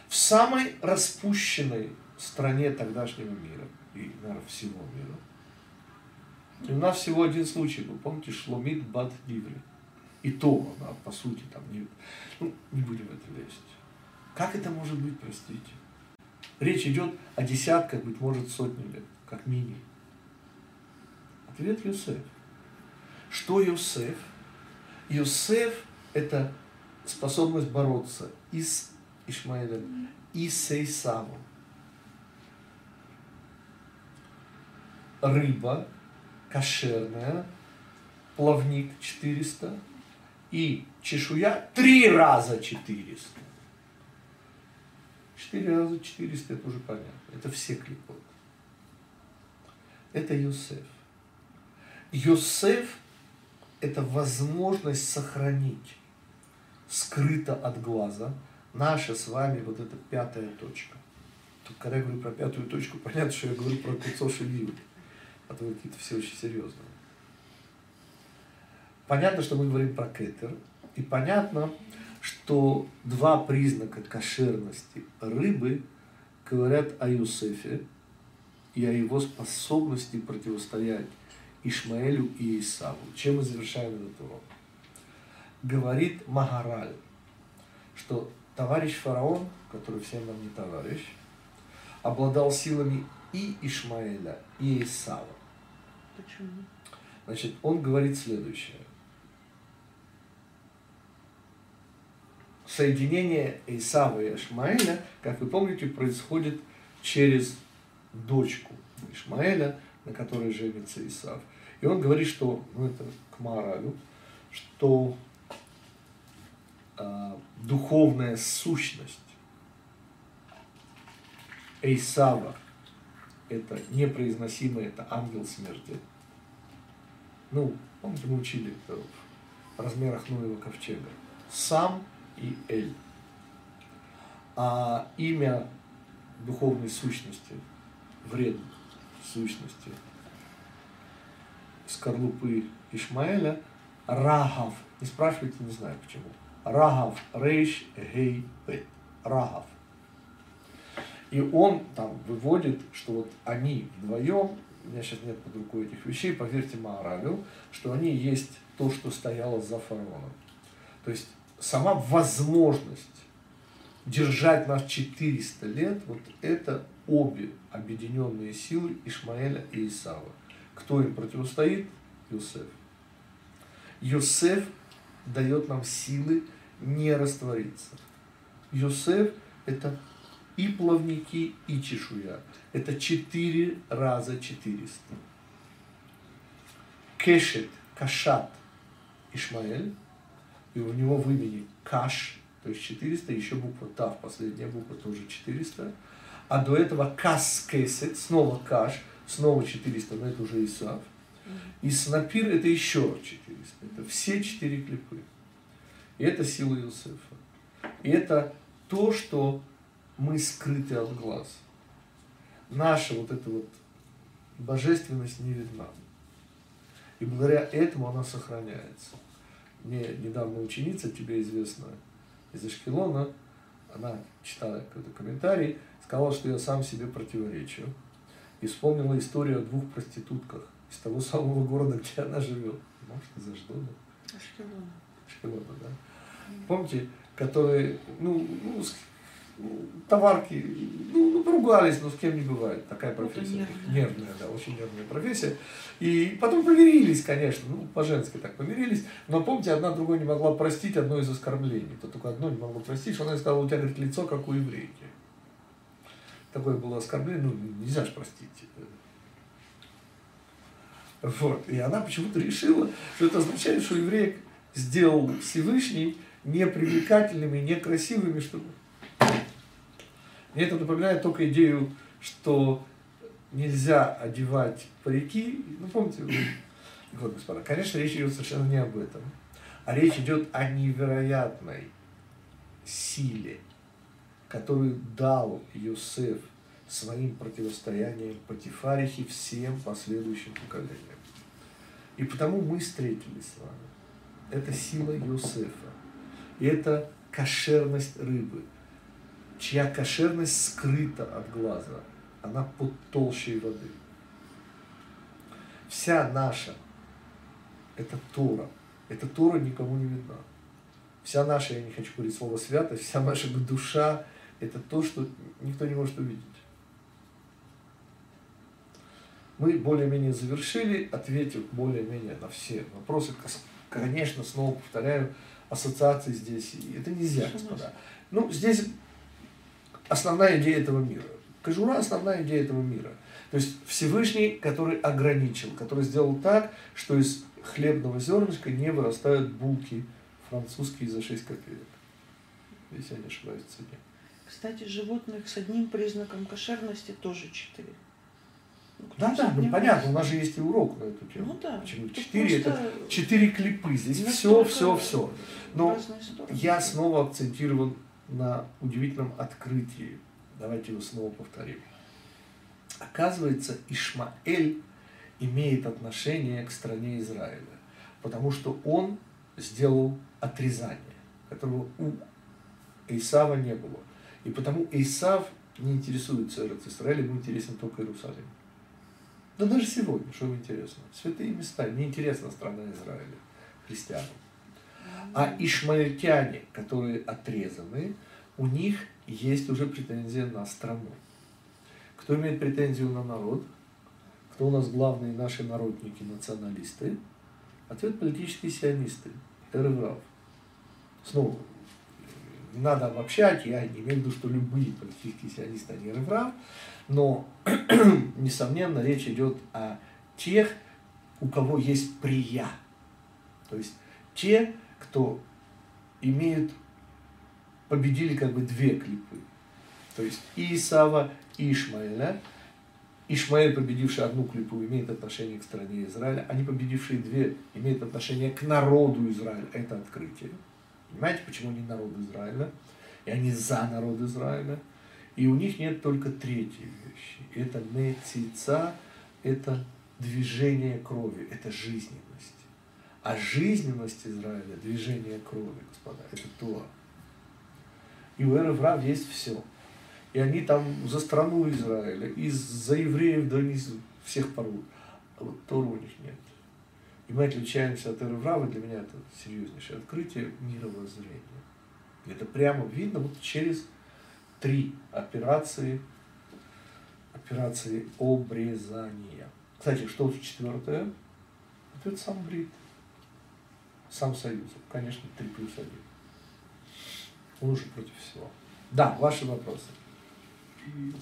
В самой распущенной стране тогдашнего мира, и, наверное, всего мира, и у нас всего один случай был, помните, Шломит Бат Диври. И то она, по сути, там не... Ну, не будем в это лезть. Как это может быть, простите? Речь идет о десятках, быть может, сотни лет, как минимум. Ответ Юсеф. Что Юсеф? Юсеф – это способность бороться и с Ишмаилем, и с Исавом. Рыба кошерная, плавник 400 и чешуя три раза 400. Четыре раза 400, это уже понятно. Это все клипот. Это Йосеф. Йосеф – это возможность сохранить скрыто от глаза наша с вами вот эта пятая точка. Тут, когда я говорю про пятую точку, понятно, что я говорю про кольцо Шевиют, а то какие-то все очень серьезные. Понятно, что мы говорим про кетер, и понятно, что два признака кошерности рыбы говорят о Юсефе и о его способности противостоять Ишмаэлю и Исаву. Чем мы завершаем этот урок? Говорит Магараль, что товарищ фараон, который всем нам не товарищ, обладал силами и Ишмаэля, и Исава. Почему? Значит, он говорит следующее. Соединение Исава и Ишмаэля, как вы помните, происходит через дочку Ишмаэля, на которой женится Исав. И он говорит, что, ну это к моралю, что э, духовная сущность Эйсава – это непроизносимое, это ангел смерти. Ну, помните, мы учили это в размерах Ноева ковчега. Сам и Эль. А имя духовной сущности, вредной сущности, скорлупы Ишмаэля, Рахав. Не спрашивайте, не знаю почему. Рахав, Рейш, Гей, Пет. Рахав. И он там выводит, что вот они вдвоем, у меня сейчас нет под рукой этих вещей, поверьте Маоралю, что они есть то, что стояло за фараоном. То есть сама возможность держать нас 400 лет, вот это обе объединенные силы Ишмаэля и Исава. Кто им противостоит? Юсеф. Юсеф дает нам силы не раствориться. Юсеф – это и плавники, и чешуя. Это четыре раза четыреста. Кешет, Кашат, Ишмаэль, и у него в имени Каш, то есть 400, еще буква Тав, последняя буква тоже 400. А до этого Кас Кесет, снова Каш, снова 400, но это уже Исав. И Снапир это еще раз 400. Это все четыре клипы. И это сила Иосифа. И это то, что мы скрыты от глаз. Наша вот эта вот божественность не видна. И благодаря этому она сохраняется. Мне недавно ученица, тебе известная, из Ашкелона, она читала какой-то комментарий, сказала, что я сам себе противоречу. И вспомнила историю о двух проститутках из того самого города, где она живет. Может, из Аждода? Ашкелона. Ашкелона, да. Помните, которые, ну, ну, товарки, ну, ну, поругались, но с кем не бывает. Такая профессия. нервная. нервная, да, очень нервная профессия. И потом помирились, конечно, ну, по-женски так помирились. Но помните, одна другой не могла простить одно из оскорблений. То только одно не могло простить, что она сказала, у тебя, говорит, лицо, как у еврейки. Такое было оскорбление, ну, нельзя же простить. Вот. И она почему-то решила, что это означает, что евреек сделал Всевышний непривлекательными, некрасивыми, чтобы мне это напоминает только идею, что нельзя одевать парики. Ну, помните, вот, господа, конечно, речь идет совершенно не об этом. А речь идет о невероятной силе, которую дал Йосеф своим противостоянием Патифарихе всем последующим поколениям. И потому мы встретились с вами. Это сила Йосефа. И это кошерность рыбы – чья кошерность скрыта от глаза, она под толщей воды. Вся наша – это Тора. Эта Тора никому не видна. Вся наша, я не хочу говорить слово святость, вся наша душа – это то, что никто не может увидеть. Мы более-менее завершили, ответив более-менее на все вопросы. Конечно, снова повторяю, ассоциации здесь, это нельзя, господа. Ну, здесь основная идея этого мира. Кожура – основная идея этого мира. То есть Всевышний, который ограничил, который сделал так, что из хлебного зернышка не вырастают булки французские за 6 копеек. Если я не ошибаюсь в цене. Кстати, животных с одним признаком кошерности тоже четыре. Ну, кто Да, да, ну занимается? понятно, у нас же есть и урок на эту тему. Ну да. Почему четыре? Это четыре клипы. Здесь все, все, все. Но я снова акцентирован на удивительном открытии. Давайте его снова повторим. Оказывается, Ишмаэль имеет отношение к стране Израиля, потому что он сделал отрезание, которого у Исава не было. И потому Исав не интересуется Эрец Израилем, ему интересен только Иерусалим. Да даже сегодня, что интересно, святые места, не интересна страна Израиля христианам. А ишмаильтяне, которые отрезаны, у них есть уже претензия на страну. Кто имеет претензию на народ? Кто у нас главные наши народники, националисты? Ответ политические сионисты, Эреврав. Снова, не надо обобщать, я не имею в виду, что любые политические сионисты, они Эреврав, но, несомненно, речь идет о тех, у кого есть прия. То есть те, кто имеют, победили как бы две клипы. То есть и Исава, и Ишмаэля. Ишмаэль, победивший одну клипу, имеет отношение к стране Израиля. Они, победившие две, имеют отношение к народу Израиля. Это открытие. Понимаете, почему они народ Израиля? И они за народ Израиля. И у них нет только третьей вещи. Это мецица, это движение крови, это жизненность. А жизненность Израиля, движение крови, господа, это то. И у Эреврав есть все. И они там за страну Израиля, и за евреев до них всех порвут. А вот Тору у них нет. И мы отличаемся от Эреврава, для меня это серьезнейшее открытие мировоззрения. Это прямо видно вот через три операции, операции обрезания. Кстати, что четвертое? Это сам брит. Сам союз. Конечно, три плюс один. Он уже против всего. Да, ваши вопросы.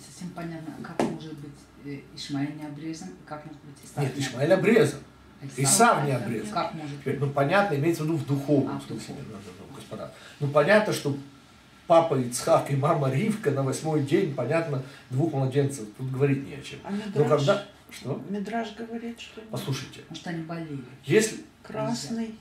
Совсем понятно, как может быть э, Ишмаэль не обрезан, и как может быть Исав Нет, не Ишмаэль обрезан. Исав не обрезан. Как может Теперь, быть? ну, понятно, имеется в виду в духовном А, смысле, ну, ну, ну, господа. Ну, понятно, что папа Ицхак и мама Ривка на восьмой день, понятно, двух младенцев, тут говорить не о чем. А Но Мидраш, когда... Что? Мидраш говорит, что Послушайте, Может, они болели. если... красный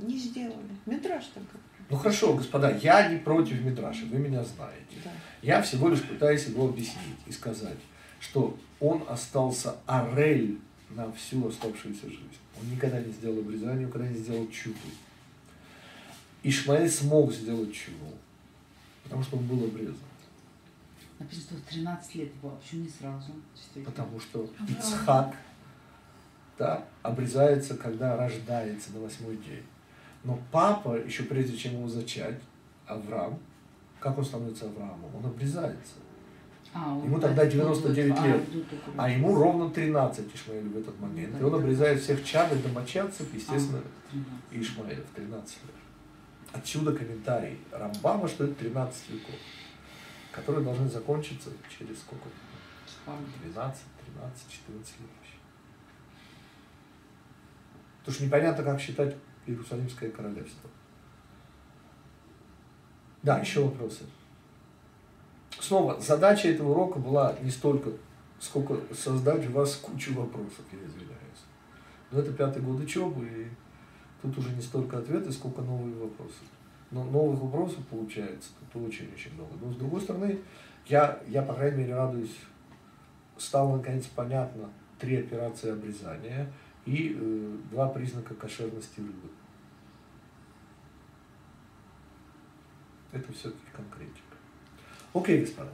не сделали. Так говорит. Ну хорошо, господа, я не против Мидраша, вы меня знаете. Да. Я всего лишь пытаюсь его объяснить и сказать, что он остался орель на всю оставшуюся жизнь. Он никогда не сделал обрезание, никогда не сделал чудо. Ишмаэль смог сделать чудо, потому что он был обрезан. Написано, что в 13 лет было, а почему не сразу? Потому что Ицхак да, обрезается, когда рождается на восьмой день. Но папа, еще прежде чем его зачать, Авраам, как он становится Авраамом? Он обрезается. А, он Ему тогда будет- 99 а, лет. будет А ему ровно 13 Ишмаэлю в этот момент. И он обрезает всех чад и домочадцев, естественно, А, 13. Ишмаэля в 13 лет. Отсюда комментарий Рамбама, что это 13 веков, которые должны закончиться через сколько? Спам. 12, 13, 14 лет. Потому что непонятно, как считать Иерусалимское королевство. Да, еще вопросы. Снова, задача этого урока была не столько, сколько создать в вас кучу вопросов, я извиняюсь. Но это пятый год учебы, и тут уже не столько ответы, сколько новые вопросы. Но новых вопросов получается тут очень-очень много. Но с другой стороны, я, я, по крайней мере, радуюсь стало наконец понятно три операции обрезания и э, два признака кошерности рыбы. Это все-таки конкретика. Окей, господа.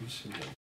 До свидания.